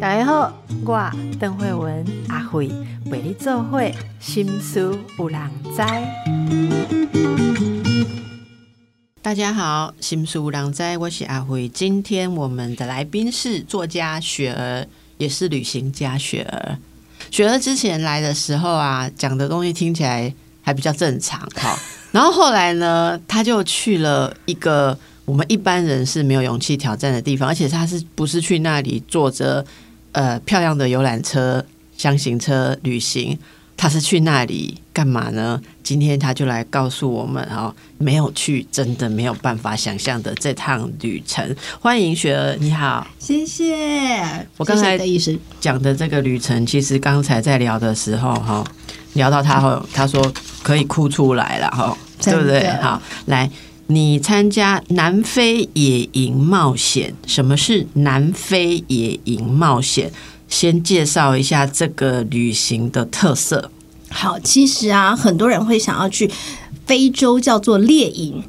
大家好，我邓慧文阿慧陪你做会心思有人知。大家好，心思有人知，我是阿慧。今天我们的来宾是作家雪儿，也是旅行家雪儿。雪儿之前来的时候啊，讲的东西听起来还比较正常，好。然后后来呢，他就去了一个我们一般人是没有勇气挑战的地方，而且他是不是去那里坐着？呃，漂亮的游览车、箱型车旅行，他是去那里干嘛呢？今天他就来告诉我们哦，没有去，真的没有办法想象的这趟旅程。欢迎雪儿，你好，谢谢。我刚才的意思讲的这个旅程，其实刚才在聊的时候哈，聊到他后，他说可以哭出来了哈，对不对？好，来。你参加南非野营冒险？什么是南非野营冒险？先介绍一下这个旅行的特色。好，其实啊，很多人会想要去非洲，叫做猎营。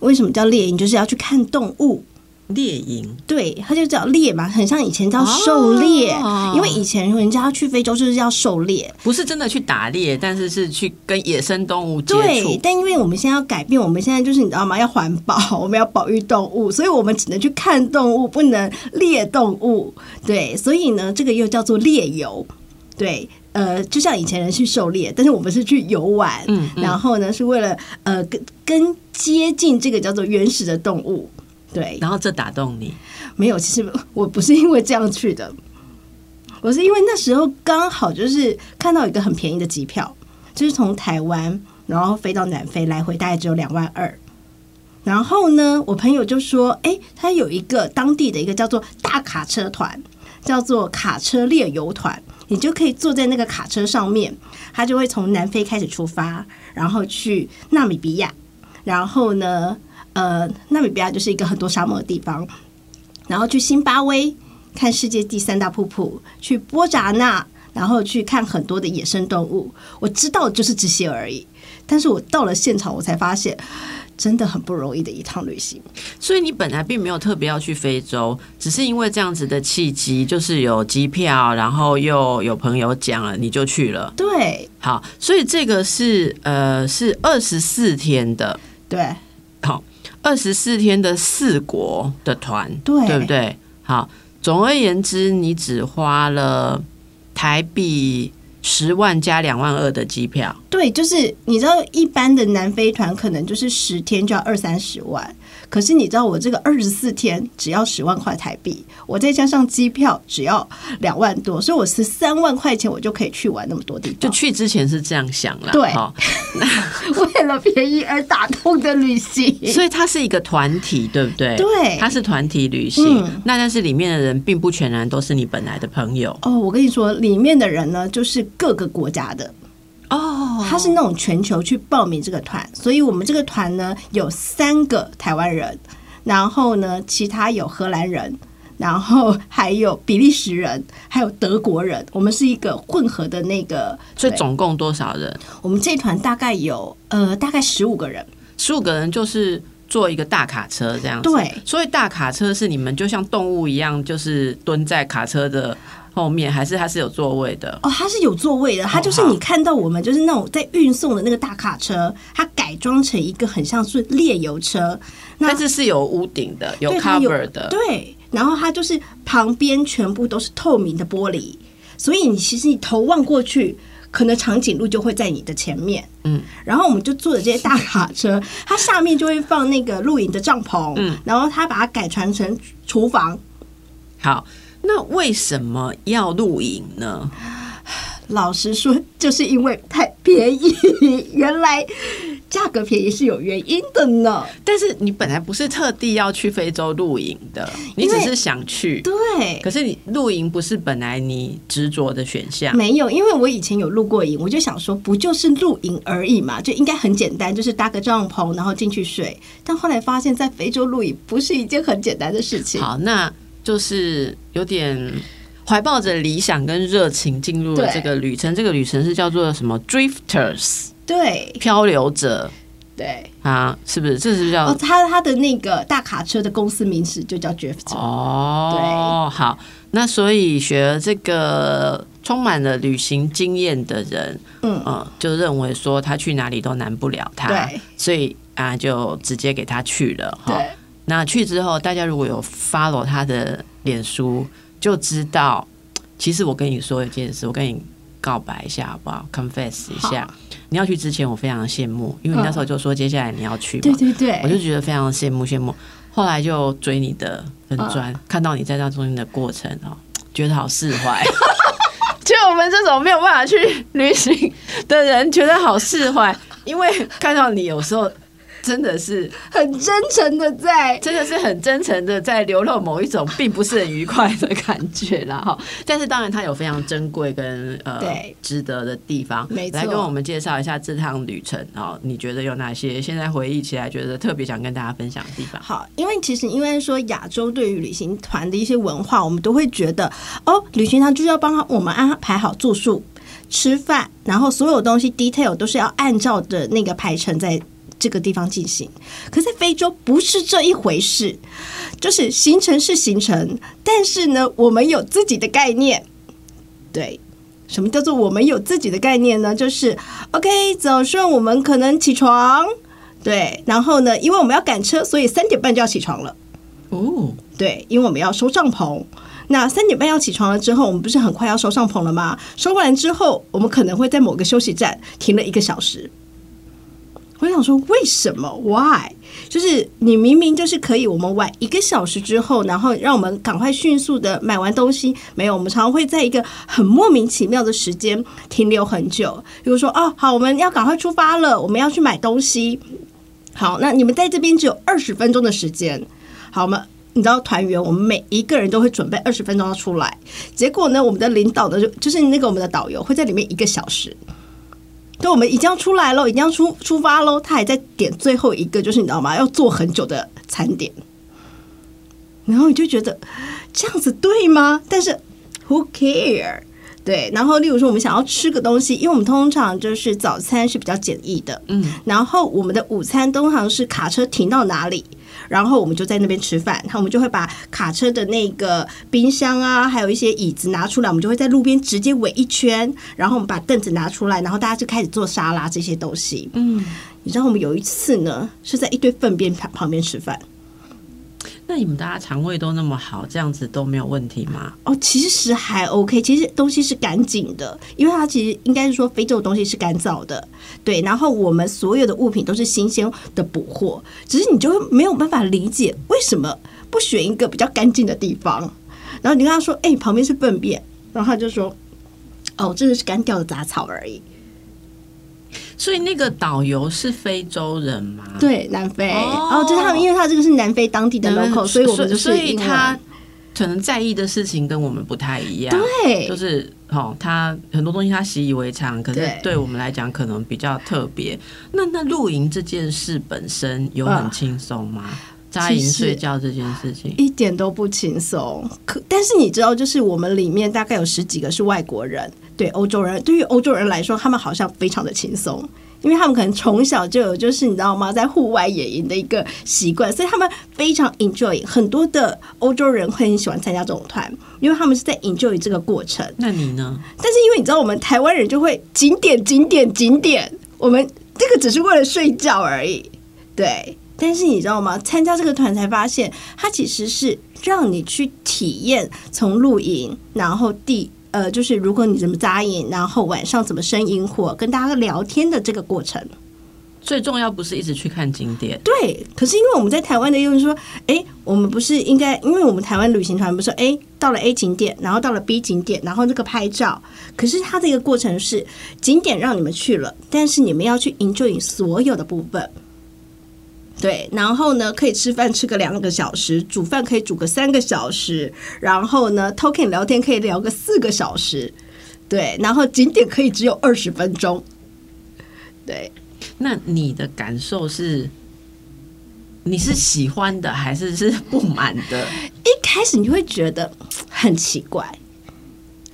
为什么叫猎营？就是要去看动物。猎营，对，它就叫猎嘛，很像以前叫狩猎，因为以前人家要去非洲就是要狩猎，不是真的去打猎，但是是去跟野生动物接触。但因为我们现在要改变，我们现在就是你知道吗？要环保，我们要保育动物，所以我们只能去看动物，不能猎动物。对，所以呢，这个又叫做猎游。对，呃，就像以前人去狩猎，但是我们是去游玩，嗯，然后呢，是为了呃，跟跟接近这个叫做原始的动物。对，然后这打动你？没有，其实我不是因为这样去的，我是因为那时候刚好就是看到一个很便宜的机票，就是从台湾然后飞到南非，来回大概只有两万二。然后呢，我朋友就说：“哎，他有一个当地的一个叫做大卡车团，叫做卡车猎游团，你就可以坐在那个卡车上面，他就会从南非开始出发，然后去纳米比亚，然后呢。”呃，纳米比亚就是一个很多沙漠的地方，然后去辛巴威看世界第三大瀑布，去波扎纳，然后去看很多的野生动物。我知道就是这些而已，但是我到了现场，我才发现真的很不容易的一趟旅行。所以你本来并没有特别要去非洲，只是因为这样子的契机，就是有机票，然后又有朋友讲了，你就去了。对，好，所以这个是呃是二十四天的，对，好。二十四天的四国的团，对对不对？好，总而言之，你只花了台币十万加两万二的机票。对，就是你知道，一般的南非团可能就是十天就要二三十万。可是你知道我这个二十四天只要十万块台币，我再加上机票只要两万多，所以我十三万块钱我就可以去玩那么多地方。就去之前是这样想了，对，为了便宜而打通的旅行，所以它是一个团体，对不对？对，它是团体旅行。那但是里面的人并不全然都是你本来的朋友哦。我跟你说，里面的人呢，就是各个国家的。哦，他是那种全球去报名这个团，所以我们这个团呢有三个台湾人，然后呢其他有荷兰人，然后还有比利时人，还有德国人，我们是一个混合的那个。所以总共多少人？我们这团大概有呃大概十五个人，十五个人就是坐一个大卡车这样。对，所以大卡车是你们就像动物一样，就是蹲在卡车的。后面还是它是有座位的。哦，它是有座位的，它就是你看到我们就是那种在运送的那个大卡车，它改装成一个很像是猎游车，但是是有屋顶的，有 cover 的，对，然后它就是旁边全部都是透明的玻璃，所以你其实你头望过去，可能长颈鹿就会在你的前面，嗯，然后我们就坐着这些大卡车，它下面就会放那个露营的帐篷，嗯，然后它把它改传成厨房，好。那为什么要露营呢？老实说，就是因为太便宜。原来价格便宜是有原因的呢。但是你本来不是特地要去非洲露营的，你只是想去。对。可是你露营不是本来你执着的选项。没有，因为我以前有露过营，我就想说，不就是露营而已嘛，就应该很简单，就是搭个帐篷，然后进去睡。但后来发现，在非洲露营不是一件很简单的事情。好，那。就是有点怀抱着理想跟热情进入了这个旅程，这个旅程是叫做什么？Drifters，对，漂流者。对，啊，是不是？这是叫哦，他他的那个大卡车的公司名字就叫 Drift。哦，对好，那所以学了这个充满了旅行经验的人，嗯呃，就认为说他去哪里都难不了他，对，所以啊，就直接给他去了哈。对，那去之后，大家如果有 follow 他的脸书，就知道，其实我跟你说一件事，我跟你告白一下好不好？confess 一下，你要去之前，我非常羡慕，因为你那时候就说接下来你要去嘛，对对对，我就觉得非常羡慕羡慕。后来就追你的粉砖，看到你在那中间的过程哦，觉得好释怀。就我们这种没有办法去旅行的人，觉得好释怀，因为看到你有时候真的是很真诚的在真的是很真诚的在流露某一种并不是很愉快的感觉啦哈。但是当然它有非常珍贵跟呃值得的地方，没错来跟我们介绍一下这趟旅程哦，你觉得有哪些现在回忆起来觉得特别想跟大家分享的地方？好，因为其实因为说亚洲对于旅行团的一些文化，我们都会觉得哦，旅行团就是要帮我们安排好住宿、吃饭，然后所有东西 detail 都是要按照的那个排程在。这个地方进行，可在非洲不是这一回事，就是行程是行程，但是呢，我们有自己的概念。对，什么叫做我们有自己的概念呢？就是 OK，早上我们可能起床，对，然后呢，因为我们要赶车，所以三点半就要起床了。哦，对，因为我们要收帐篷。那三点半要起床了之后，我们不是很快要收帐篷了吗？收完之后，我们可能会在某个休息站停了一个小时。我想说，为什么？Why？就是你明明就是可以，我们晚一个小时之后，然后让我们赶快迅速的买完东西。没有，我们常常会在一个很莫名其妙的时间停留很久。比如说，哦，好，我们要赶快出发了，我们要去买东西。好，那你们在这边只有二十分钟的时间。好，我们你知道团员，我们每一个人都会准备二十分钟要出来。结果呢，我们的领导呢，就就是那个我们的导游会在里面一个小时。对，我们已经要出来喽，已经要出出发喽，他还在点最后一个，就是你知道吗？要做很久的餐点。然后你就觉得这样子对吗？但是 who care？对，然后例如说我们想要吃个东西，因为我们通常就是早餐是比较简易的，嗯，然后我们的午餐通常是卡车停到哪里，然后我们就在那边吃饭。然后我们就会把卡车的那个冰箱啊，还有一些椅子拿出来，我们就会在路边直接围一圈，然后我们把凳子拿出来，然后大家就开始做沙拉这些东西。嗯，你知道我们有一次呢，是在一堆粪便旁旁边吃饭。那你们大家肠胃都那么好，这样子都没有问题吗？哦，其实还 OK，其实东西是干净的，因为它其实应该是说非洲的东西是干燥的，对。然后我们所有的物品都是新鲜的补货，只是你就没有办法理解为什么不选一个比较干净的地方。然后你跟他说：“哎、旁边是粪便。”然后他就说：“哦，这个是干掉的杂草而已。所以那个导游是非洲人吗？”对，南非。哦哦，就是他们，因为他这个是南非当地的 local，所以我们就是所以他可能在意的事情跟我们不太一样。对就是哦，他很多东西他习以为常，可是对对我们来讲可能比较特别。那那露营这件事本身有很轻松吗？扎营睡觉这件事情，一点都不轻松。可但是你知道，就是我们里面大概有十几个是外国人，对欧洲人，对于欧洲人来说，他们好像非常的轻松。因为他们可能从小就有，就是你知道吗，在户外野营的一个习惯，所以他们非常 enjoy。很多的欧洲人会很喜欢参加这种团，因为他们是在 enjoy 这个过程。那你呢？但是因为你知道，我们台湾人就会景点、景点、景点，我们这个只是为了睡觉而已，对。但是你知道吗？参加这个团才发现，它其实是让你去体验从露营，然后第呃，就是如果你怎么扎营，然后晚上怎么生萤火，跟大家聊天的这个过程。最重要不是一直去看景点，对，可是因为我们在台湾的又是说，哎，我们不是应该，因为我们台湾旅行团不是说，哎，到了 A 景点，然后到了 B 景点，然后这个拍照，可是它的一个过程是景点让你们去了，但是你们要去 enjoy 所有的部分。对，然后呢，可以吃饭吃个两个小时，煮饭可以煮个三个小时，然后呢，talking 聊天可以聊个四个小时，对，然后景点可以只有二十分钟，对，那你的感受是？你是喜欢的还是是不满的？一开始你会觉得很奇怪，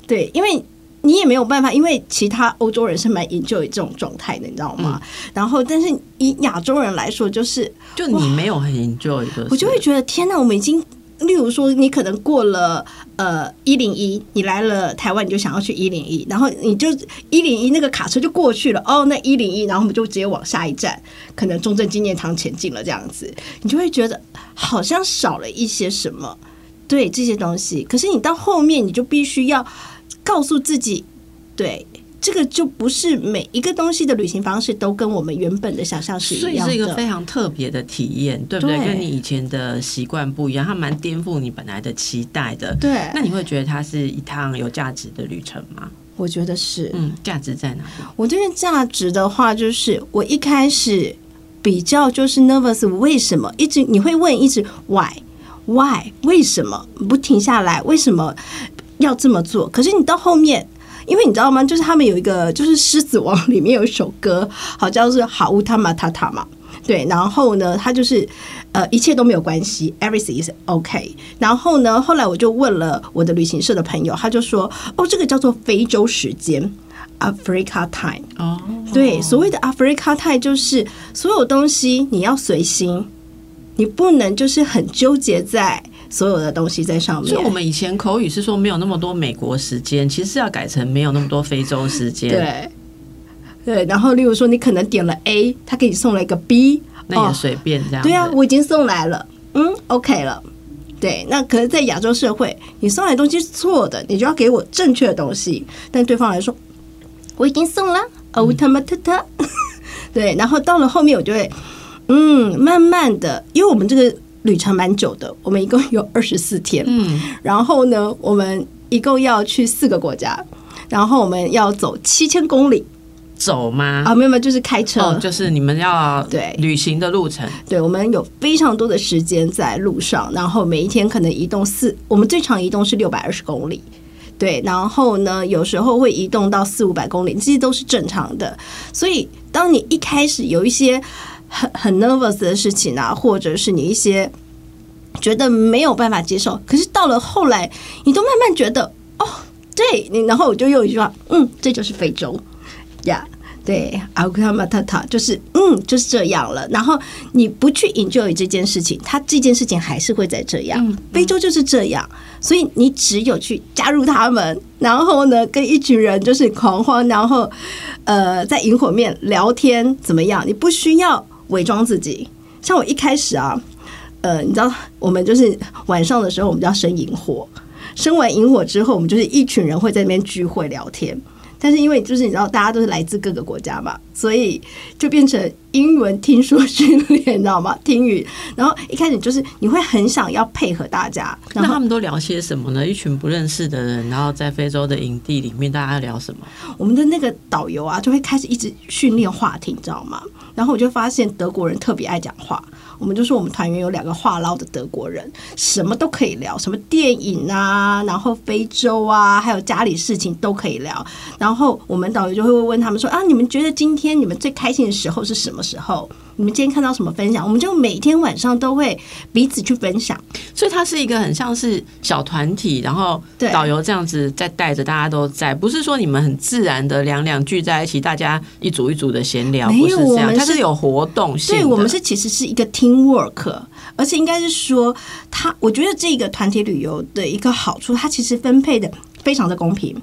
对，因为你也没有办法，因为其他欧洲人是蛮 enjoy 这种状态的，你知道吗？然后，但是以亚洲人来说，就是就你没有很 enjoy 的，我就会觉得天哪，我们已经。例如说，你可能过了呃一零一，你来了台湾，你就想要去一零一，然后你就一零一那个卡车就过去了。哦，那一零一，然后我们就直接往下一站，可能中正纪念堂前进了，这样子，你就会觉得好像少了一些什么，对这些东西。可是你到后面，你就必须要告诉自己，对。这个就不是每一个东西的旅行方式都跟我们原本的想象是一样的，所以是一个非常特别的体验，对不对？跟你以前的习惯不一样，它蛮颠覆你本来的期待的。对，那你会觉得它是一趟有价值的旅程吗？我觉得是，嗯，价值在哪里？我这边价值的话，就是我一开始比较就是 nervous，为什么一直你会问一直 why why 为什么不停下来？为什么要这么做？可是你到后面。因为你知道吗？就是他们有一个，就是《狮子王》里面有一首歌，好叫是好乌塔玛塔塔嘛，对。然后呢，他就是呃，一切都没有关系，everything is okay。然后呢，后来我就问了我的旅行社的朋友，他就说：“哦，这个叫做非洲时间，Africa time。”哦，对，所谓的 Africa time 就是所有东西你要随心，你不能就是很纠结在。所有的东西在上面。所以我们以前口语是说没有那么多美国时间，其实是要改成没有那么多非洲时间。对，对。然后，例如说，你可能点了 A，他给你送了一个 B，那也随便这样。对啊，我已经送来了，嗯，OK 了。对，那可能在亚洲社会，你送来东西是错的，你就要给我正确的东西。但对方来说，我已经送了，哦他妈特特。对，然后到了后面，我就会，嗯，慢慢的，因为我们这个。旅程蛮久的，我们一共有 二十四天。嗯，然后呢，我们一共要去四个国家，然后我们要走七千公里，走吗？啊，没有没有，就是开车，就是你们要对旅行的路程。对，我们有非常多的时间在路上，然后每一天可能移动四，我们最长移动是六百二十公里。对，然后呢，有时候会移动到四五百公里，这些都是正常的。所以，当你一开始有一些。很很 nervous 的事情啊，或者是你一些觉得没有办法接受，可是到了后来，你都慢慢觉得哦，对，你然后我就用一句话，嗯，这就是非洲呀，对，阿库塔马塔塔，就是嗯，就是这样了。然后你不去 enjoy 这件事情，它这件事情还是会在这样，非洲就是这样，所以你只有去加入他们，然后呢，跟一群人就是狂欢，然后呃，在萤火面聊天怎么样？你不需要。伪装自己，像我一开始啊，呃，你知道，我们就是晚上的时候，我们就要生萤火，生完萤火之后，我们就是一群人会在那边聚会聊天。但是因为就是你知道，大家都是来自各个国家嘛，所以就变成英文听说训练，你知道吗？听语。然后一开始就是你会很想要配合大家。那他们都聊些什么呢？一群不认识的人，然后在非洲的营地里面，大家聊什么？我们的那个导游啊，就会开始一直训练话题，你知道吗？然后我就发现德国人特别爱讲话。我们就说我们团员有两个话唠的德国人，什么都可以聊，什么电影啊，然后非洲啊，还有家里事情都可以聊。然后我们导游就会问他们说：“啊，你们觉得今天你们最开心的时候是什么时候？”你们今天看到什么分享？我们就每天晚上都会彼此去分享，所以它是一个很像是小团体，然后导游这样子在带着大家都在，不是说你们很自然的两两聚在一起，大家一组一组的闲聊，不是这样，它是有活动性。对，我们是其实是一个 team work，而且应该是说，它我觉得这个团体旅游的一个好处，它其实分配的非常的公平。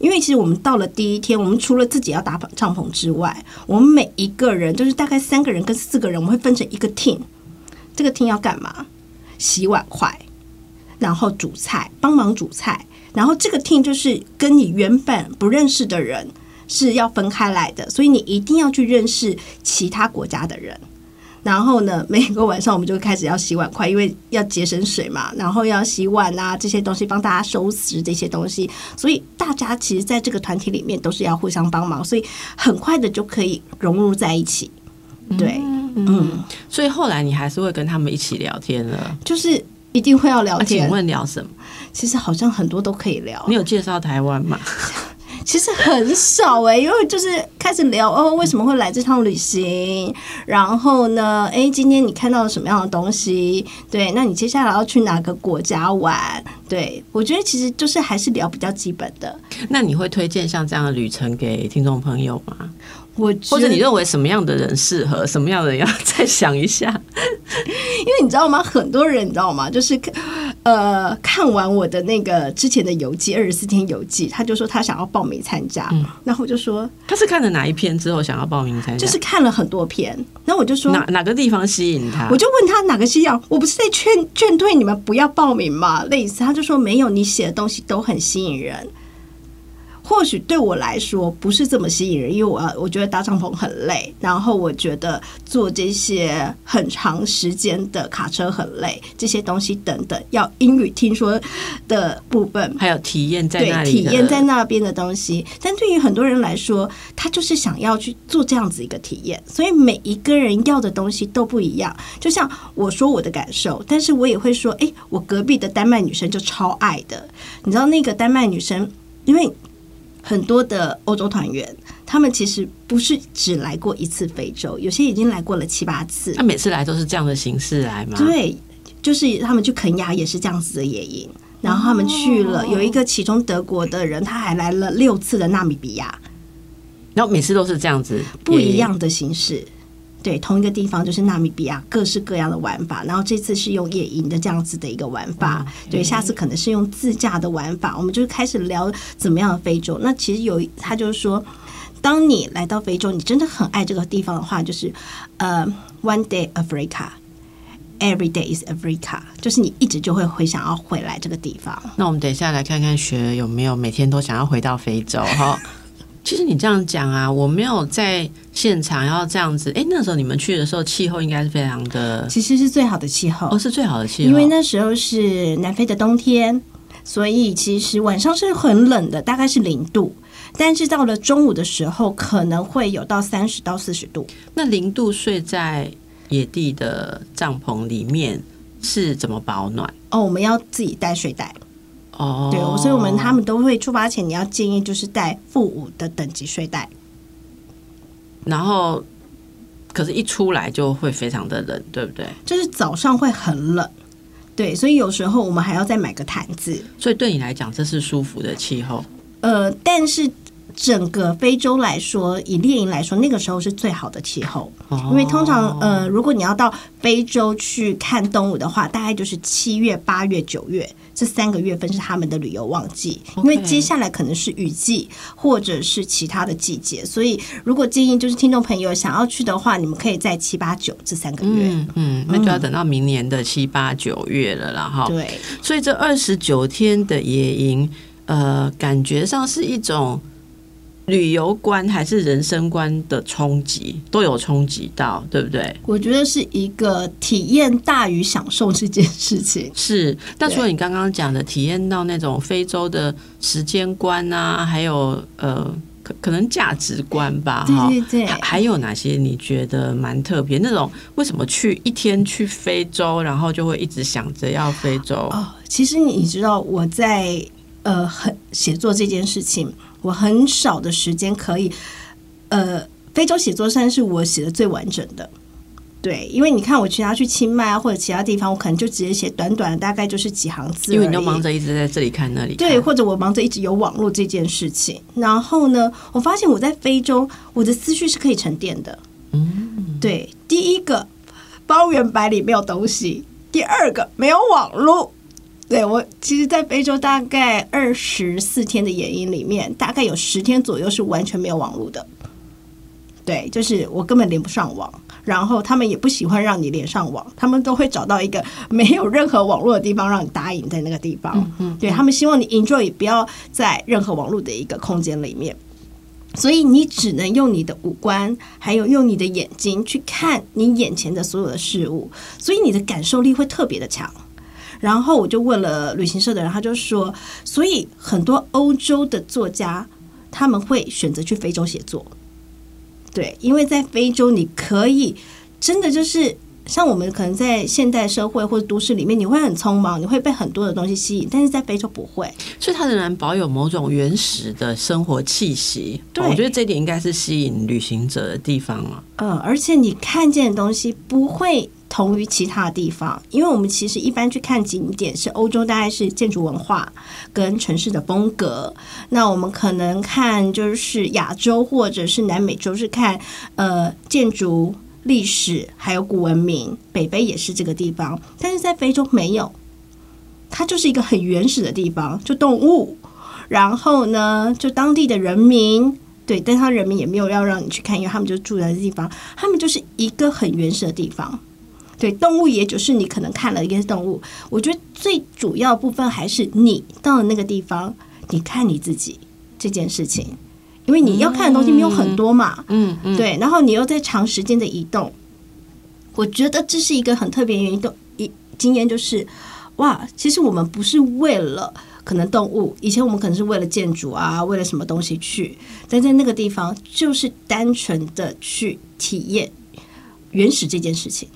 因为其实我们到了第一天，我们除了自己要搭帐篷之外，我们每一个人就是大概三个人跟四个人，我们会分成一个 team。这个 team 要干嘛？洗碗筷，然后煮菜，帮忙煮菜。然后这个 team 就是跟你原本不认识的人是要分开来的，所以你一定要去认识其他国家的人。然后呢，每个晚上我们就开始要洗碗筷，因为要节省水嘛。然后要洗碗啊，这些东西帮大家收拾这些东西。所以大家其实在这个团体里面都是要互相帮忙，所以很快的就可以融入在一起。对，嗯。所以后来你还是会跟他们一起聊天了，就是一定会要聊天。请问聊什么？其实好像很多都可以聊。你有介绍台湾吗？其实很少哎，因为就是开始聊哦，为什么会来这趟旅行？然后呢，哎，今天你看到了什么样的东西？对，那你接下来要去哪个国家玩？对，我觉得其实就是还是聊比较基本的。那你会推荐像这样的旅程给听众朋友吗？我或者你认为什么样的人适合，什么样的人要再想一下？因为你知道吗？很多人你知道吗？就是呃，看完我的那个之前的游记，二十四天游记，他就说他想要报名参加，然后我就说他是看了哪一篇之后想要报名参加？就是看了很多篇，然后我就说哪哪个地方吸引他？我就问他哪个吸引？我不是在劝劝退你们不要报名吗？类似，他就说没有，你写的东西都很吸引人。或许对我来说不是这么吸引人，因为我我觉得搭帐篷很累，然后我觉得做这些很长时间的卡车很累，这些东西等等，要英语听说的部分，还有体验在那里，体验在那边的东西。但对于很多人来说，他就是想要去做这样子一个体验，所以每一个人要的东西都不一样。就像我说我的感受，但是我也会说，哎，我隔壁的丹麦女生就超爱的，你知道那个丹麦女生，因为。很多的欧洲团员，他们其实不是只来过一次非洲，有些已经来过了七八次。他每次来都是这样的形式来吗？对，就是他们去肯亚也是这样子的野营，然后他们去了有一个其中德国的人，他还来了六次的纳米比亚，然后每次都是这样子不一样的形式。对，同一个地方就是纳米比亚，各式各样的玩法。然后这次是用野营的这样子的一个玩法，对，下次可能是用自驾的玩法。我们就开始聊怎么样的非洲。那其实有他就是说，当你来到非洲，你真的很爱这个地方的话，就是呃，One day Africa，Every day is Africa，就是你一直就会会想要回来这个地方。那我们等一下来看看雪有没有每天都想要回到非洲哈。其实你这样讲啊，我没有在现场要这样子。哎，那时候你们去的时候，气候应该是非常的，其实是最好的气候，哦，是最好的气候。因为那时候是南非的冬天，所以其实晚上是很冷的，大概是零度。但是到了中午的时候，可能会有到三十到四十度。那零度睡在野地的帐篷里面是怎么保暖？哦，我们要自己带睡袋。哦，对，所以我们他们都会出发前，你要建议就是带负五的等级睡袋。然后，可是，一出来就会非常的冷，对不对？就是早上会很冷，对，所以有时候我们还要再买个毯子。所以对你来讲，这是舒服的气候。呃，但是整个非洲来说，以猎鹰来说，那个时候是最好的气候，因为通常呃，如果你要到非洲去看动物的话，大概就是七月、八月、九月。这三个月份是他们的旅游旺季，因为接下来可能是雨季或者是其他的季节，所以如果建议就是听众朋友想要去的话，你们可以在七八九这三个月，嗯，那就要等到明年的七八九月了啦，哈。对，所以这二十九天的野营，呃，感觉上是一种。旅游观还是人生观的冲击都有冲击到，对不对？我觉得是一个体验大于享受这件事情。是，但除了你刚刚讲的体验到那种非洲的时间观啊，还有呃，可可能价值观吧，哈，对对对。还有哪些你觉得蛮特别？那种为什么去一天去非洲，然后就会一直想着要非洲？哦，其实你知道我在呃，很写作这件事情。我很少的时间可以，呃，非洲写作算是我写的最完整的，对，因为你看我其他去清迈啊或者其他地方，我可能就直接写短短的，大概就是几行字，因为你都忙着一直在这里看那里，对，或者我忙着一直有网络这件事情。然后呢，我发现我在非洲，我的思绪是可以沉淀的。嗯，对，第一个，方圆百里没有东西；第二个，没有网络。对我，其实，在非洲大概二十四天的野营里面，大概有十天左右是完全没有网络的。对，就是我根本连不上网，然后他们也不喜欢让你连上网，他们都会找到一个没有任何网络的地方让你打影在那个地方。嗯，对他们希望你 enjoy，不要在任何网络的一个空间里面，所以你只能用你的五官，还有用你的眼睛去看你眼前的所有的事物，所以你的感受力会特别的强。然后我就问了旅行社的人，他就说，所以很多欧洲的作家他们会选择去非洲写作，对，因为在非洲你可以真的就是像我们可能在现代社会或者都市里面，你会很匆忙，你会被很多的东西吸引，但是在非洲不会，所以它仍然保有某种原始的生活气息。对，我觉得这点应该是吸引旅行者的地方了。嗯，而且你看见的东西不会。同于其他地方，因为我们其实一般去看景点是欧洲，大概是建筑文化跟城市的风格。那我们可能看就是亚洲或者是南美洲是看呃建筑历史还有古文明，北非也是这个地方，但是在非洲没有，它就是一个很原始的地方，就动物，然后呢就当地的人民。对，但他人民也没有要让你去看，因为他们就住在这地方，他们就是一个很原始的地方。对，动物也就是你可能看了一个动物，我觉得最主要部分还是你到了那个地方，你看你自己这件事情，因为你要看的东西没有很多嘛，嗯嗯，对，然后你又在长时间的移动，我觉得这是一个很特别原因。动一经验就是，哇，其实我们不是为了。可能动物以前我们可能是为了建筑啊，为了什么东西去，但在那个地方就是单纯的去体验原始这件事情。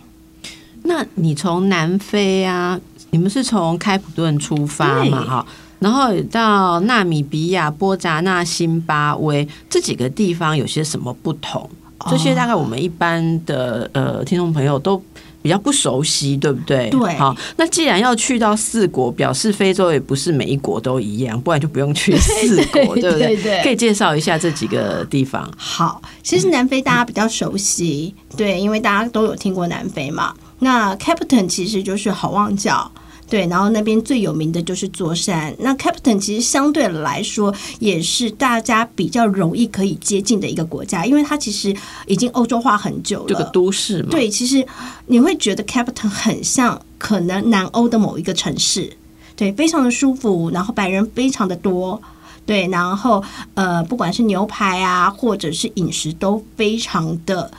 那你从南非啊，你们是从开普敦出发嘛？哈，然后到纳米比亚、波扎纳、辛巴威这几个地方有些什么不同？这些大概我们一般的呃听众朋友都。比较不熟悉，对不对？对，好，那既然要去到四国，表示非洲也不是每一国都一样，不然就不用去四 国，对不对？可以介绍一下这几个地方。好，其实南非大家比较熟悉，对，因为大家都有听过南非嘛。那 Captain 其实就是好望角。对，然后那边最有名的就是座山。那 Captain 其实相对来说也是大家比较容易可以接近的一个国家，因为它其实已经欧洲化很久了，这个都市嘛。对，其实你会觉得 Captain 很像可能南欧的某一个城市，对，非常的舒服，然后白人非常的多，对，然后呃，不管是牛排啊，或者是饮食都非常的。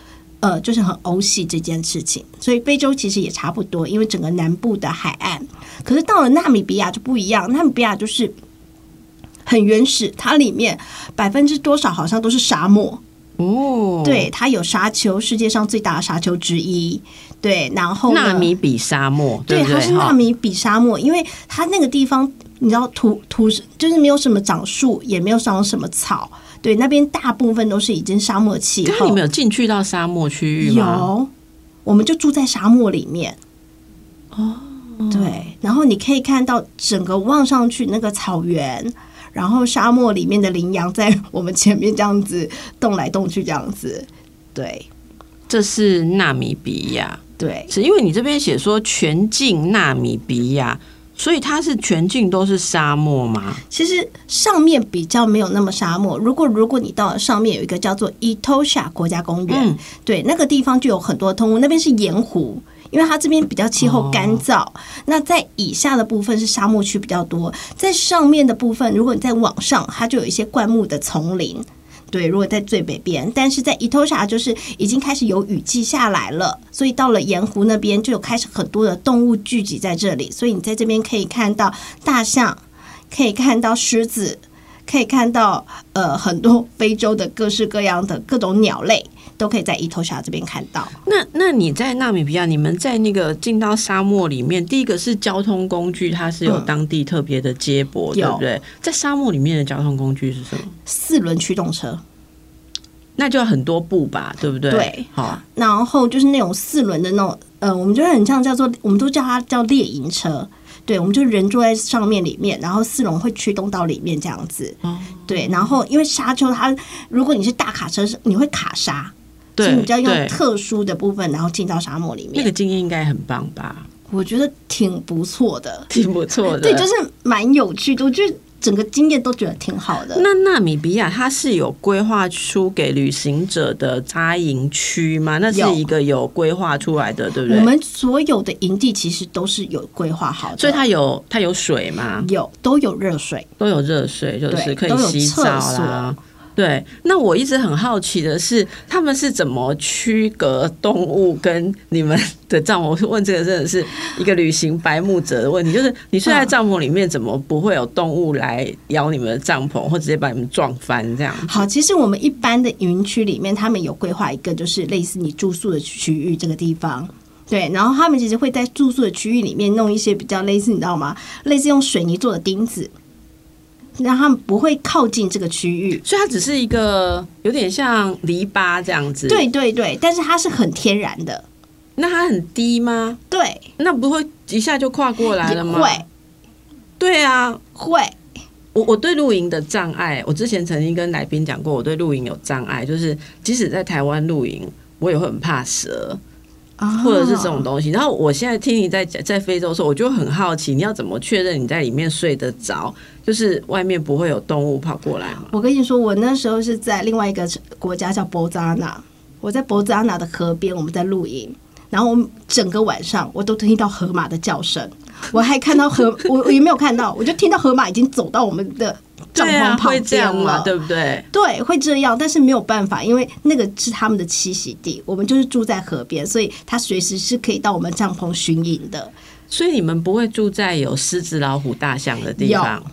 呃，就是很欧系这件事情，所以非洲其实也差不多，因为整个南部的海岸。可是到了纳米比亚就不一样，纳米比亚就是很原始，它里面百分之多少好像都是沙漠哦。对，它有沙丘，世界上最大的沙丘之一。对，然后纳米比沙漠，对，它是纳米比沙漠，因为它那个地方你知道土土就是没有什么长树，也没有长什么草。对，那边大部分都是已经沙漠气候。你们有进去到沙漠区域吗？有，我们就住在沙漠里面。哦，对，然后你可以看到整个望上去那个草原，然后沙漠里面的羚羊在我们前面这样子动来动去，这样子。对，这是纳米比亚。对，是因为你这边写说全境纳米比亚。所以它是全境都是沙漠吗？其实上面比较没有那么沙漠。如果如果你到了上面有一个叫做伊托夏国家公园，对，那个地方就有很多通路。那边是盐湖，因为它这边比较气候干燥。那在以下的部分是沙漠区比较多，在上面的部分，如果你在往上，它就有一些灌木的丛林。对，如果在最北边，但是在伊托沙就是已经开始有雨季下来了，所以到了盐湖那边就有开始很多的动物聚集在这里，所以你在这边可以看到大象，可以看到狮子，可以看到呃很多非洲的各式各样的各种鸟类。都可以在伊托沙这边看到。那那你在纳米比亚，你们在那个进到沙漠里面，第一个是交通工具，它是有当地特别的接驳，对不对？在沙漠里面的交通工具是什么？四轮驱动车，那就要很多步吧，对不对？对，好。然后就是那种四轮的那种，呃，我们觉得很像叫做，我们都叫它叫猎营车。对，我们就人坐在上面里面，然后四轮会驱动到里面这样子。对，然后因为沙丘它，如果你是大卡车，是你会卡沙。所以你要用特殊的部分，然后进到沙漠里面。那个经验应该很棒吧？我觉得挺不错的，挺不错的。对，就是蛮有趣的。我觉得整个经验都觉得挺好的。那纳米比亚它是有规划出给旅行者的扎营区吗？那是一个有规划出来的，对不对？我们所有的营地其实都是有规划好的，所以它有它有水吗？有，都有热水，都有热水，就是可以洗澡啦。对，那我一直很好奇的是，他们是怎么区隔动物跟你们的帐篷？我问这个真的是一个旅行白目者的问题，就是你睡在帐篷里面，怎么不会有动物来咬你们的帐篷，或直接把你们撞翻这样？好，其实我们一般的云区里面，他们有规划一个，就是类似你住宿的区域这个地方。对，然后他们其实会在住宿的区域里面弄一些比较类似，你知道吗？类似用水泥做的钉子。让他们不会靠近这个区域，所以它只是一个有点像篱笆这样子。对对对，但是它是很天然的，那它很低吗？对，那不会一下就跨过来了吗？会。对啊，会，我我对露营的障碍，我之前曾经跟来宾讲过，我对露营有障碍，就是即使在台湾露营，我也会很怕蛇或者是这种东西。然后我现在听你在讲在非洲的时候，我就很好奇，你要怎么确认你在里面睡得着，就是外面不会有动物跑过来吗？我跟你说，我那时候是在另外一个国家叫博扎纳，我在博扎纳的河边，我们在露营，然后我整个晚上我都听到河马的叫声，我还看到河，我我也没有看到，我就听到河马已经走到我们的帐篷旁会这边样嘛，了。对不对？对，会这样，但是没有办法，因为那个是他们的栖息地，我们就是住在河边，所以他随时是可以到我们帐篷巡营的。所以你们不会住在有狮子、老虎、大象的地方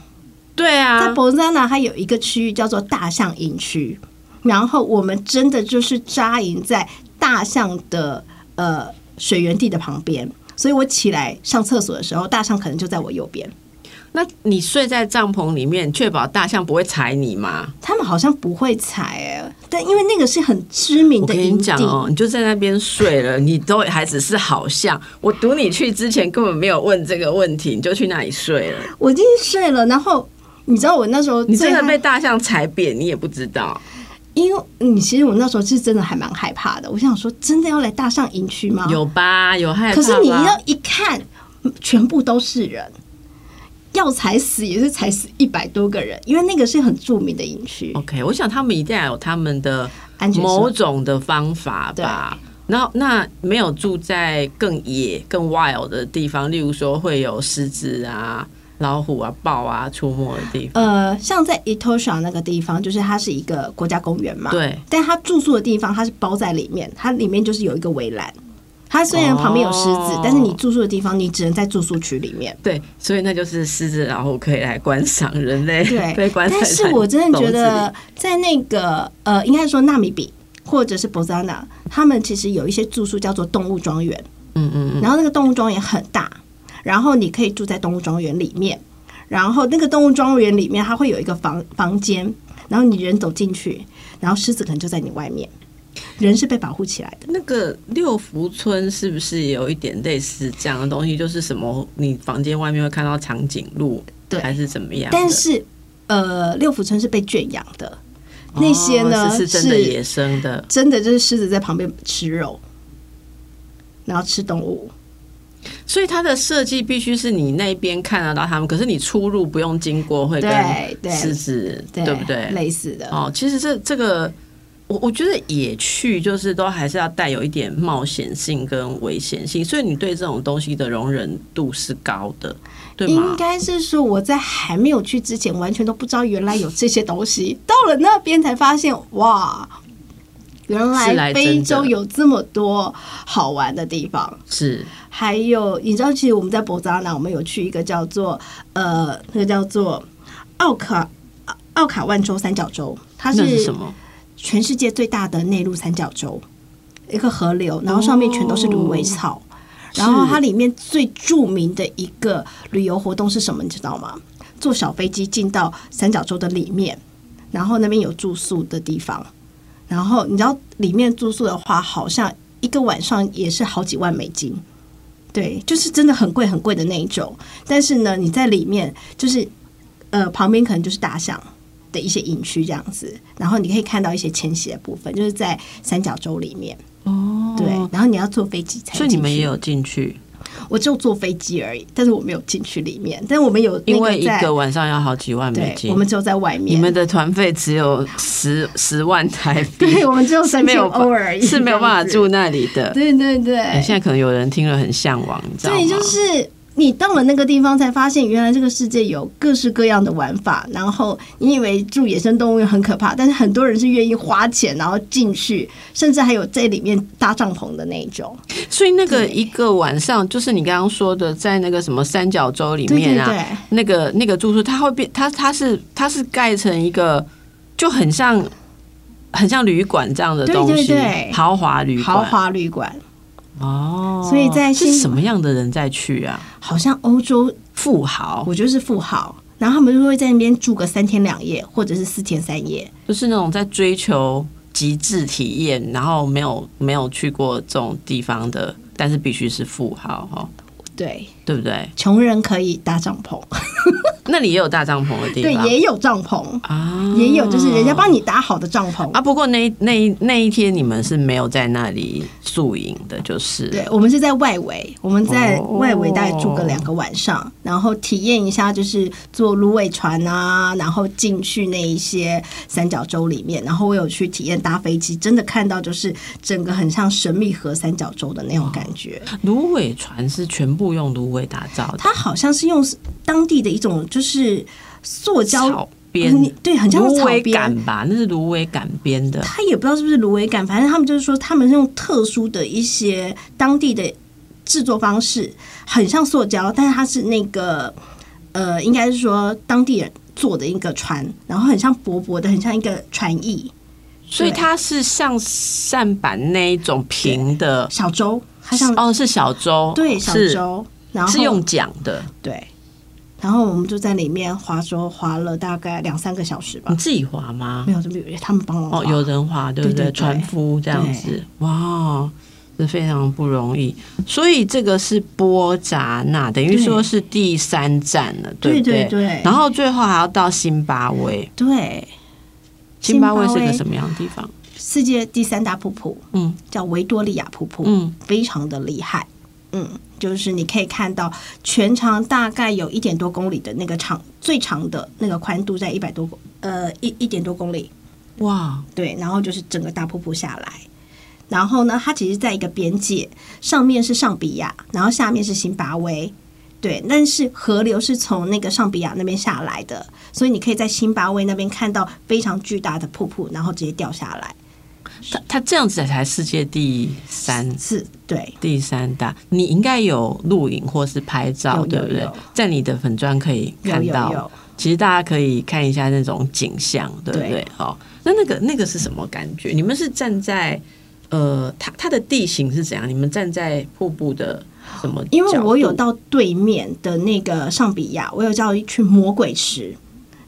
对啊在啊，博扎纳，它有一个区域叫做大象营区，然后我们真的就是扎营在大象的呃水源地的旁边，所以我起来上厕所的时候，大象可能就在我右边。那你睡在帐篷里面，确保大象不会踩你吗？他们好像不会踩哎、但因为那个是很知名的我跟你讲，哦，你就在那边睡了，你都还只是好像。我读你去之前根本没有问这个问题，你就去那里睡了。我进去睡了，然后你知道我那时候你真的被大象踩扁，你也不知道。因为你其实我那时候是真的还蛮害怕的，我想说真的要来大象营区吗？有吧？有害怕？可是你要一看，全部都是人，要踩死也是踩死一百多个人，因为那个是很著名的营区，OK，我想他们一定要有他们的某种的方法吧。然后那没有住在更野、更 wild 的地方，例如说会有狮子啊、老虎啊、豹啊出没的地方。呃，像在 Etosha 那个地方，就是它是一个国家公园嘛，对，但它住宿的地方它是包在里面，它里面就是有一个围栏。它虽然旁边有狮子，哦但是你住宿的地方你只能在住宿区里面。对，所以那就是狮子、然后可以来观赏人类对 被观赏但是我真的觉得，在那个呃，应该说纳米比或者是博扎纳，他们其实有一些住宿叫做动物庄园。嗯嗯嗯，然后那个动物庄园很大，然后你可以住在动物庄园里面，然后那个动物庄园里面它会有一个房房间，然后你人走进去，然后狮子可能就在你外面，人是被保护起来的。那个六福村是不是也有一点类似这样的东西？就是什么，你房间外面会看到长颈鹿，对还是怎么样？但是呃，六福村是被圈养的，那些呢哦是是真的野生的，真的就是狮子在旁边吃肉，然后吃动物。所以它的设计必须是你那边看得到他们，可是你出入不用经过会跟狮子，对对不对？类似的。哦，其实这这个，我我觉得野趣就是都还是要带有一点冒险性跟危险性，所以你对这种东西的容忍度是高的，对应？该是说我在还没有去之前，完全都不知道原来有这些东西，到了那边才发现，哇，原来来非洲有这么多好玩的地方。是还有，你知道，其实我们在博扎纳，我们有去一个叫做呃，那个叫做奥卡奥卡万州三角洲，它那是什么？全世界最大的内陆三角洲，一个河流，然后上面全都是芦苇草。然后它里面最著名的一个旅游活动是什么？你知道吗？坐小飞机进到三角洲的里面，然后那边有住宿的地方。然后你知道里面住宿的话，好像一个晚上也是好几万美金。对，就是真的很贵很贵的那一种。但是呢，你在里面就是呃旁边可能就是大象的一些营区这样子，然后你可以看到一些迁徙的部分，就是在三角洲里面。哦，对，然后你要坐飞机才。所以你们也有，进去，我就坐飞机而已，但是我没有进去里面。但我们有因为一个晚上要好几万美，金，我们只有在外面。你们的团费只有十十万台币，对，我们只有三千没有欧而已，是没有办法。住那里的。对对对，哎现在可能有人听了很向往，你知道吗？对，就是你到了那个地方，才发现原来这个世界有各式各样的玩法。然后你以为住野生动物园很可怕，但是很多人是愿意花钱然后进去，甚至还有在里面搭帐篷的那一种。所以那个一个晚上，就是你刚刚说的，在那个什么三角洲里面啊，那个那个住宿，它会变，它它是它是盖成一个就很像很像旅馆这样的东西，豪华旅馆，豪华旅馆哦。所以在是什么样的人在去啊？好像欧洲，富豪，我觉得是富豪。然后他们就会在那边住个三天两夜，或者是四天三夜。就是那种在追求极致体验，然后没有没有去过这种地方的但是必须是富豪哈，对，对不对？穷人可以搭帐篷，那里也有大帐篷的地方对，也有帐篷，啊，也有就是人家帮你搭好的帐篷。啊。不过那一那一那一天你们是没有在那里宿营的，就是对，我们是在外围，我们在哦外围大概住个两个晚上，然后体验一下就是坐芦苇船啊，然后进去那一些三角洲里面，然后我有去体验搭飞机，真的看到就是整个很像神秘河三角洲的那种感觉。芦苇船是全部用芦苇打造的，它好像是用当地的一种就是塑胶草编嗯对，很像芦苇杆吧？那是芦苇杆编的。他也不知道是不是芦苇杆，反正他们就是说，他们是用特殊的一些当地的制作方式，很像塑胶，但是它是那个呃，应该是说当地人做的一个船，然后很像薄薄的，很像一个船翼所以它是像扇板那一种平的小舟，它像哦，是小舟，对小舟，然后是用桨的。对，然后我们就在里面划舟，划了大概两三个小时吧。你，自己划吗？没？有，没有，他们帮我哦，有人划，对不对？对对船夫这样子，哇，这非常不容易。所以这个是波扎那，等于说是第三站了，对不对？对对，然后最后还要到辛巴威，对。辛巴威是个什么样的地方？世界第三大瀑布嗯。叫维多利亚瀑布，嗯，非常的厉害。嗯，就是你可以看到全长大概有一点多公里的那个长，最长的那个宽度在一百多公呃一一点多公里，哇，对，然后就是整个大瀑布下来。然后呢，它其实在一个边界，上面是上比亚，然后下面是辛巴威，对，但是河流是从那个上比亚那边下来的，所以你可以在辛巴威那边看到非常巨大的瀑布，然后直接掉下来，它它这样子才世界第三。是，对，第三大，你应该有录影或是拍照，对不对？在你的粉砖可以看到。其实大家可以看一下那种景象，对不对对？好，那那个那个是什么感觉？你们是站在呃，它它的地形是怎样？你们站在瀑布的什么？因为我有到对面的那个上比亚，我有叫去魔鬼池，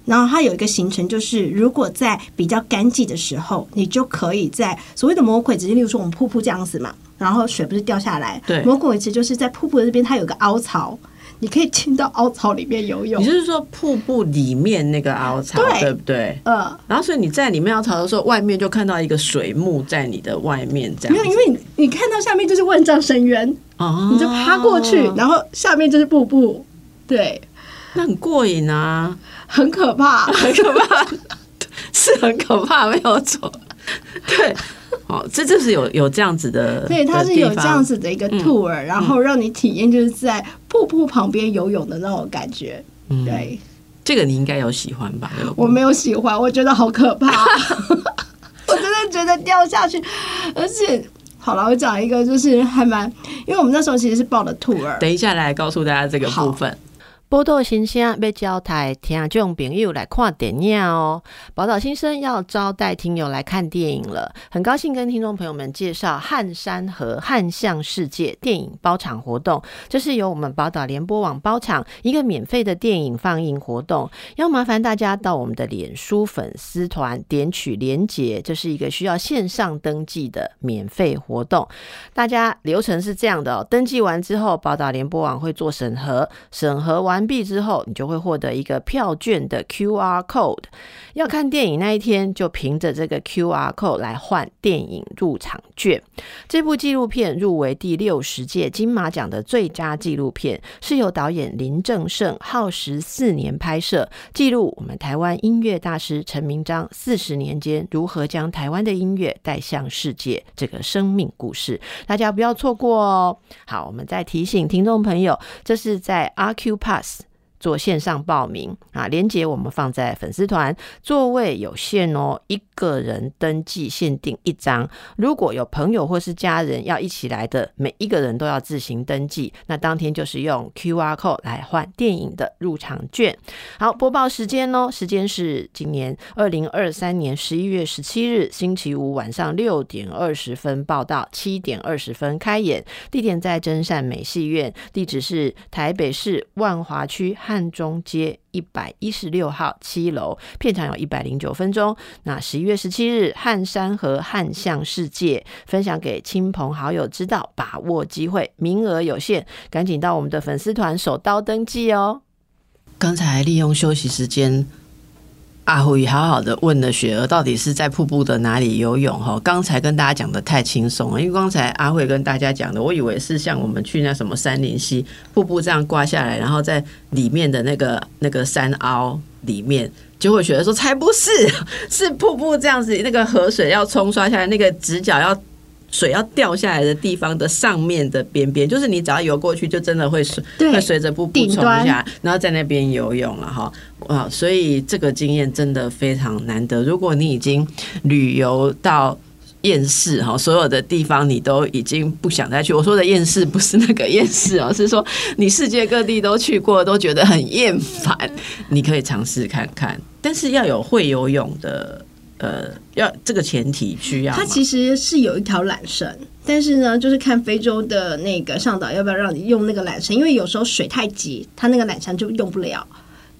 然后它有一个行程，就是如果在比较干季的时候，你就可以在所谓的魔鬼池，例如说我们瀑布这样子嘛，然后水不是掉下来，对。魔鬼池就是在瀑布这边它有个凹槽，你可以进到凹槽里面游泳。你，就是说瀑布里面那个凹槽，对。对不对？呃，然后所以你在里面凹槽的时候，外面就看到一个水幕在你的外面，这样没有，因为你你看到下面就是万丈深渊，哦，你就趴过去，然后下面就是瀑布，对，那很过瘾啊，很可怕，很可怕，是很可怕，没有错。对，哦，这就是有有这样子的，对，它是有这样子的一个 tour，、然后让你体验就是在瀑布旁边游泳的那种感觉。嗯对这个你应该有喜欢吧？我没有喜欢，我觉得好可怕，我真的觉得掉下去，而且。好了，我讲一个，就是还蛮，因为我们那时候其实是报的 tour，等一下来告诉大家这个部分。报道新声要招待听众朋友来看电影哦。宝岛新生要招待听友来看电影了，很高兴跟听众朋友们介绍汉山和汉象世界电影包场活动。这是由我们宝岛联播网包场一个免费的电影放映活动，要麻烦大家到我们的脸书粉丝团点取连结，这是一个需要线上登记的免费活动。大家流程是这样的哦，登记完之后，宝岛联播网会做审核，审核完毕之后，你就会获得一个票券的 QR code。要看电影那一天，就凭着这个 QR code 来换电影入场券。这部纪录片入围第六十届金马奖的最佳纪录片，是由导演林正盛耗时四年拍摄，记录我们台湾音乐大师陈明章四十年间如何将台湾的音乐带向世界这个生命故事。大家不要错过哦。好，我们再提醒听众朋友，这是在 RQ Pass。做线上报名啊，连接我们放在粉丝团，座位有限哦，一个人登记限定一张。如果有朋友或是家人要一起来的，每一个人都要自行登记。那当天就是用 QR code 来换电影的入场券。好，播报时间哦，时间是今年二零二三年十一月十七日星期五晚上六点二十分报到，七点二十分开演，地点在真善美戏院，地址是台北市万华区汉。汉中街一百一十六号七楼，片长有一百零九分钟。那十一月十七日，汉山和汉象世界分享给亲朋好友知道，把握机会，名额有限，赶紧到我们的粉丝团手刀登记哦。刚才利用休息时间，阿慧好好的问了雪儿，到底是在瀑布的哪里游泳？哈，刚才跟大家讲的太轻松了，因为刚才阿慧跟大家讲的，我以为是像我们去那什么三林溪瀑布这样挂下来，然后在里面的那个那个山凹里面，结果雪儿说才不是，是瀑布这样子，那个河水要冲刷下来，那个直角要。水要掉下来的地方的上面的边边，就是你只要游过去，就真的会随会随着瀑布冲下来，然后在那边游泳了哈啊！所以这个经验真的非常难得。如果你已经旅游到厌世哈，所有的地方你都已经不想再去。我说的厌世不是那个厌世哦，是说你世界各地都去过，都觉得很厌烦，你可以尝试看看，但是要有会游泳的。呃，要这个前提需要。它其实是有一条缆绳，但是呢，就是看非洲的那个上岛要不要让你用那个缆绳，因为有时候水太急，它那个缆绳就用不了。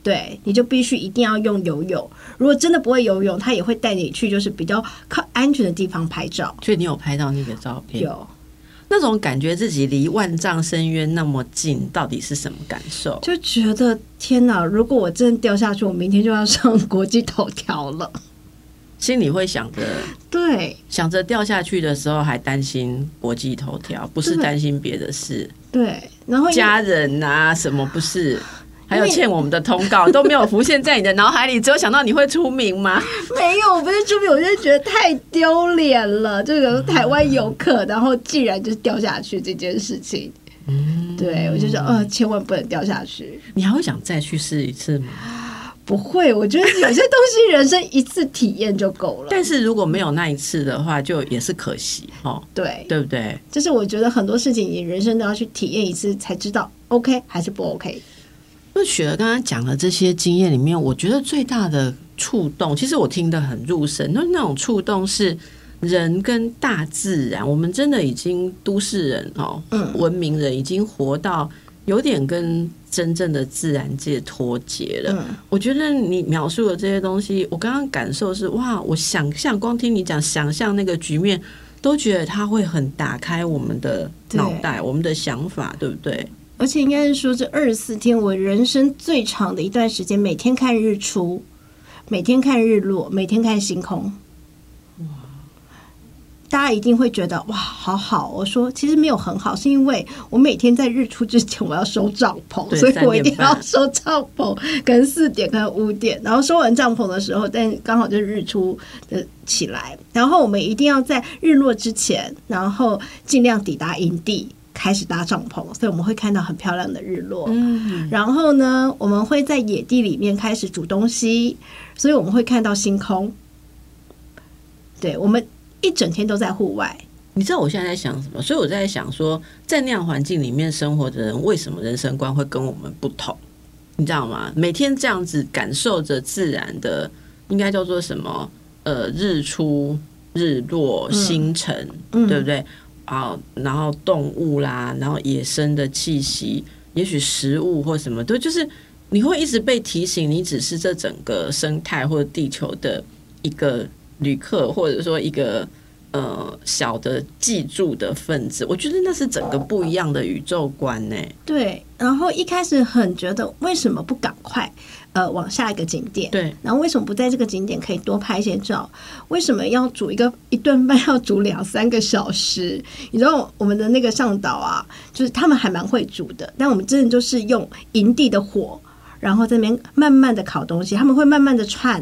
对，你就必须一定要用游泳。如果真的不会游泳，他也会带你去，就是比较靠安全的地方拍照。所以你有拍到那个照片？有。那种感觉自己离万丈深渊那么近，到底是什么感受？就觉得天哪！如果我真的掉下去，我明天就要上国际头条了。心里会想着，对，想着掉下去的时候还担心国际头条，不是担心别的事，对，然后家人啊什么不是，还有欠我们的通告都没有浮现在你的脑海里，只有想到你会出名吗？没有，不是出名，我就觉得太丢脸了。这个台湾游客，然后竟然就是掉下去这件事情，嗯，对我就说，呃，千万不能掉下去。你还会想再去试一次吗？不会，我觉得有些东西人生一次体验就够了。但是如果没有那一次的话，就也是可惜哦。对，对不对？就是我觉得很多事情，你人生都要去体验一次，才知道 OK 还是不 OK。那雪儿刚刚讲的这些经验里面，我觉得最大的触动，其实我听得很入神。那那种触动是人跟大自然，我们真的已经都市人哦，嗯，文明人已经活到。有点跟真正的自然界脱节了。我觉得你描述的这些东西，我刚刚感受是哇，我想象光听你讲，想象那个局面，都觉得它会很打开我们的脑袋，我们的想法，对不对？而且应该是说，这二十四天我人生最长的一段时间，每天看日出，每天看日落，每天看星空。大家一定会觉得哇，好好。我说其实没有很好，是因为我每天在日出之前我要收帐篷，所以我一定要收帐篷，跟四点跟五点，然后收完帐篷的时候，但刚好就是日出的起来，然后我们一定要在日落之前，然后尽量抵达营地，开始搭帐篷，所以我们会看到很漂亮的日落。嗯，然后呢，我们会在野地里面开始煮东西，所以我们会看到星空。对我们。一整天都在户外，你知道我现在在想什么？所以我在想说，在那样环境里面生活的人，为什么人生观会跟我们不同？你知道吗？每天这样子感受着自然的，应该叫做什么？呃，日出、日落、星辰，对不对？啊，然后动物啦，然后野生的气息，也许食物或什么，都就是你会一直被提醒，你只是这整个生态或者地球的一个。旅客或者说一个呃小的记住的分子，我觉得那是整个不一样的宇宙观呢。对，然后一开始很觉得为什么不赶快呃往下一个景点？对，然后为什么不在这个景点可以多拍一些照？为什么要煮一个一顿饭要煮两三个小时？你知道我们的那个向导啊，就是他们还蛮会煮的，但我们真的就是用营地的火，然后这边慢慢的烤东西，他们会慢慢的串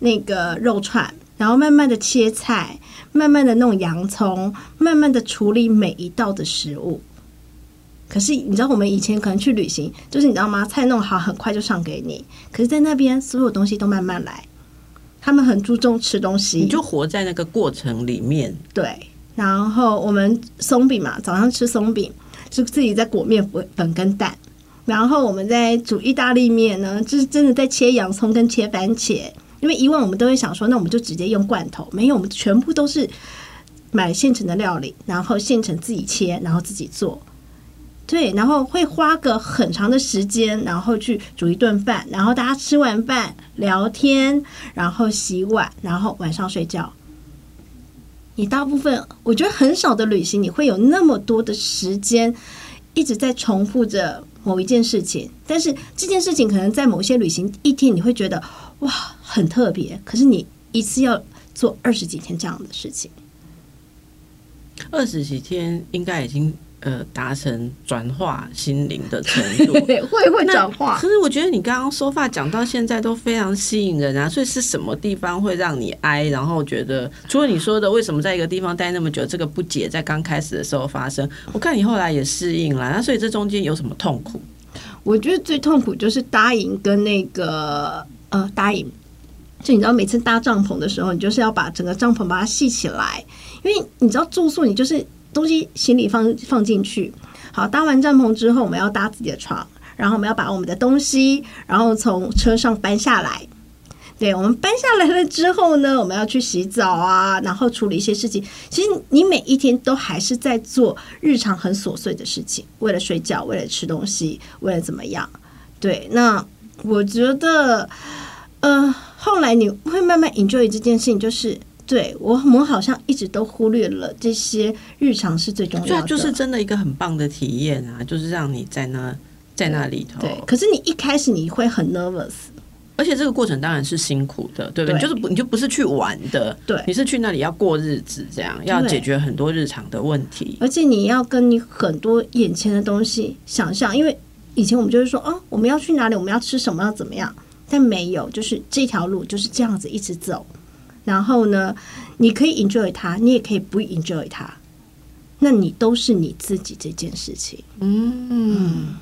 那个肉串。然后慢慢的切菜，慢慢的弄洋葱，慢慢的处理每一道的食物。可是你知道，我们以前可能去旅行，就是你知道吗？菜弄好很快就上给你。可是，在那边所有东西都慢慢来，他们很注重吃东西，你就活在那个过程里面。对。然后我们松饼嘛，早上吃松饼，就自己在裹面粉粉跟蛋。然后我们在煮意大利面呢，就是真的在切洋葱跟切番茄。因为以往我们都会想说，那我们就直接用罐头，没有，我们全部都是买现成的料理，然后现成自己切，然后自己做。对，然后会花个很长的时间，然后去煮一顿饭，然后大家吃完饭聊天，然后洗碗，然后晚上睡觉。你大部分我觉得很少的旅行，你会有那么多的时间一直在重复着某一件事情，但是这件事情可能在某些旅行一天你会觉得哇很特别，可是你一次要做二十几天这样的事情。二十几天应该已经呃达成转化心灵的程度。对，会会转化。可是我觉得你刚刚说话讲到现在都非常吸引人啊，所以是什么地方会让你哀？然后觉得除了你说的为什么在一个地方待那么久，这个不解在刚开始的时候发生，我看你后来也适应了，那所以这中间有什么痛苦？我觉得最痛苦就是答应跟那个呃答应，就你知道每次搭帐篷的时候，你就是要把整个帐篷把它系起来。因为你知道住宿，你就是东西行李放放进去。好，搭完帐篷之后，我们要搭自己的床，然后我们要把我们的东西，然后从车上搬下来。对，我们搬下来了之后呢，我们要去洗澡啊，然后处理一些事情。其实你每一天都还是在做日常很琐碎的事情，为了睡觉，为了吃东西，为了怎么样？对，那我觉得，呃，后来你会慢慢 enjoy 这件事情，就是。对我，我们好像一直都忽略了这些日常是最重要的，就是真的一个很棒的体验啊！就是让你在那在那里头。对，可是你一开始你会很 nervous，而且这个过程当然是辛苦的，对不对？就是不，你就不是去玩的，对，你是去那里要过日子，这样要解决很多日常的问题，而且你要跟你很多眼前的东西想象，因为以前我们就是说，哦，我们要去哪里，我们要吃什么，要怎么样，但没有，就是这条路就是这样子一直走。然后呢，你可以 enjoy 它，你也可以不 enjoy 它，那你都是你自己这件事情。嗯，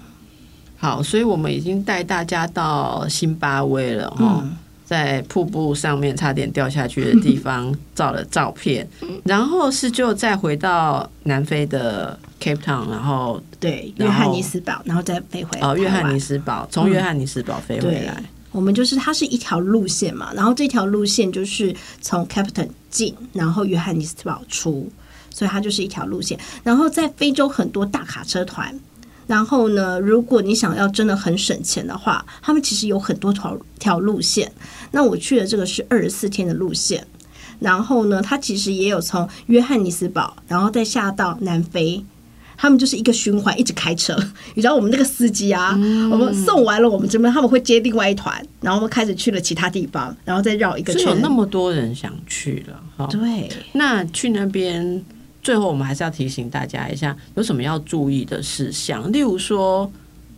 好，所以我们已经带大家到新巴威了哈，在瀑布上面差点掉下去的地方 照了照片，然后是就再回到南非的 Cape Town，然后对约翰尼斯堡，然后再飞回哦约翰尼斯堡，从约翰尼斯堡飞回来。我们就是它是一条路线嘛，然后这条路线就是从 Captain 进，然后约翰尼斯堡出，所以它就是一条路线。然后在非洲很多大卡车团，然后呢，如果你想要真的很省钱的话，他们其实有很多条条路线。那我去的这个是二十四天的路线，然后呢，它其实也有从约翰尼斯堡，然后再下到南非。他们就是一个循环，一直开车。你知道我们那个司机啊，我们送完了我们这边，他们会接另外一团，然后我们开始去了其他地方，然后再绕一个圈。有那么多人想去了，哈。对。那去那边，最后我们还是要提醒大家一下，有什么要注意的事项？例如说，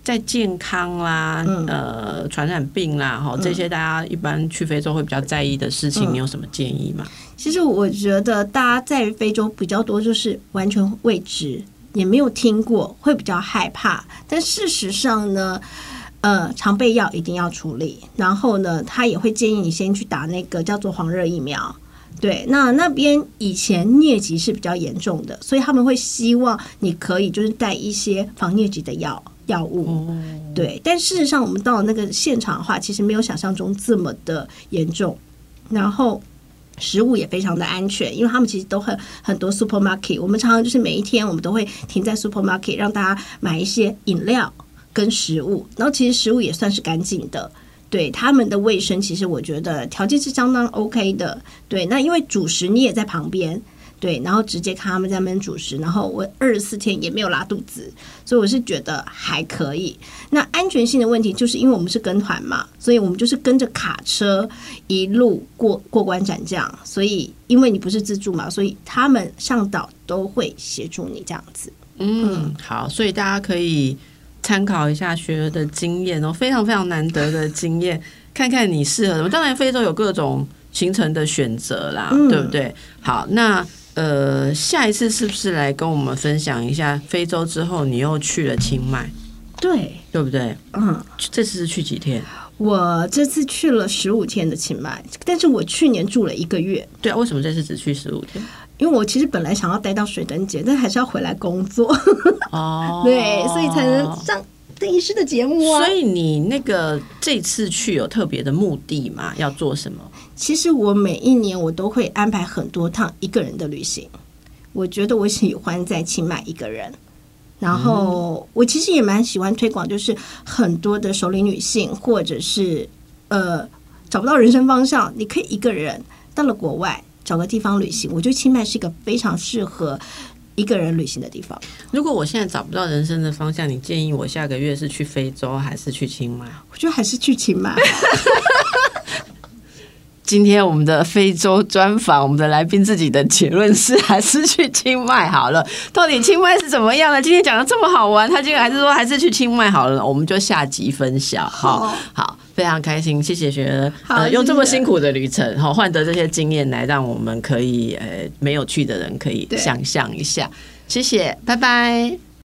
在健康啦、呃，传染病啦，哈，这些大家一般去非洲会比较在意的事情，你有什么建议吗？其实我觉得大家在非洲比较多，就是完全未知。也没有听过，会比较害怕。但事实上呢，呃，常备药一定要处理。然后呢，他也会建议你先去打那个叫做黄热疫苗。对，那那边以前疟疾是比较严重的，所以他们会希望你可以就是带一些防疟疾的药药物。对，但事实上我们到那个现场的话，其实没有想象中这么的严重。然后。食物也非常的安全，因为他们其实都很很多 supermarket，我们常常就是每一天我们都会停在 supermarket，让大家买一些饮料跟食物，然后其实食物也算是干净的，对他们的卫生，其实我觉得条件是相当 OK 的，对，那因为主食你也在旁边。对，然后直接看他们在那边主食，然后我二十四天也没有拉肚子，所以我是觉得还可以。那安全性的问题，就是因为我们是跟团嘛，所以我们就是跟着卡车一路过过关斩将，所以因为你不是自助嘛，所以他们上岛都会协助你这样子。嗯，好，所以大家可以参考一下学儿的经验哦，非常非常难得的经验，看看你适合什么。当然，非洲有各种行程的选择啦，对不对？好，那。呃，下一次是不是来跟我们分享一下非洲之后，你又去了清迈？对，对不对？嗯，这次是去几天？我这次去了十五天的清迈，但是我去年住了一个月。对啊，为什么这次只去十五天？因为我其实本来想要待到水灯节，但还是要回来工作。哦，对，所以才能上邓医师的节目啊。所以你那个这次去有特别的目的吗？要做什么？其实我每一年我都会安排很多趟一个人的旅行。我觉得我喜欢在清迈一个人，然后我其实也蛮喜欢推广，就是很多的首领女性，或者是呃找不到人生方向，你可以一个人到了国外找个地方旅行。我觉得清迈是一个非常适合一个人旅行的地方。如果我现在找不到人生的方向，你建议我下个月是去非洲还是去清迈？我觉得还是去清迈。今天我们的非洲专访，我们的来宾自己的结论是还是去清迈好了。到底清迈是怎么样呢？今天讲的这么好玩，他今天还是说还是去清迈好了。我们就下集分享。好，好，非常开心，谢谢学员，呃，用这么辛苦的旅程，好换得这些经验来让我们可以呃没有去的人可以想象一下。谢谢，拜拜。